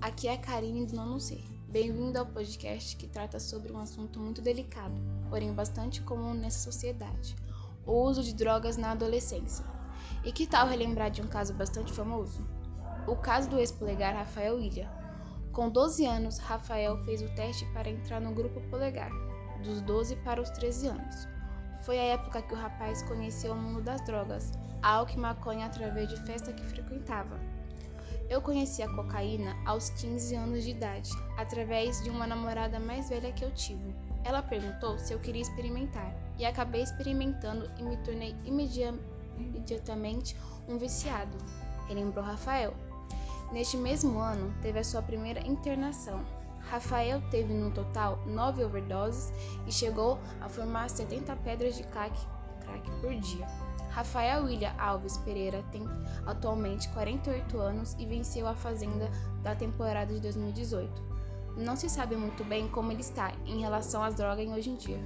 Aqui é a Karine do Nono C. Bem-vindo ao podcast que trata sobre um assunto muito delicado, porém bastante comum nessa sociedade: o uso de drogas na adolescência. E que tal relembrar de um caso bastante famoso? O caso do ex-polegar Rafael Ilha. Com 12 anos, Rafael fez o teste para entrar no grupo polegar, dos 12 para os 13 anos. Foi a época que o rapaz conheceu o mundo das drogas, álcool e maconha através de festa que frequentava. Eu conheci a cocaína aos 15 anos de idade, através de uma namorada mais velha que eu tive. Ela perguntou se eu queria experimentar, e acabei experimentando e me tornei imediatamente um viciado, relembrou Rafael. Neste mesmo ano, teve a sua primeira internação. Rafael teve no total nove overdoses e chegou a formar 70 pedras de crack, crack por dia. Rafael William Alves Pereira tem atualmente 48 anos e venceu a Fazenda da temporada de 2018. Não se sabe muito bem como ele está em relação às drogas hoje em dia.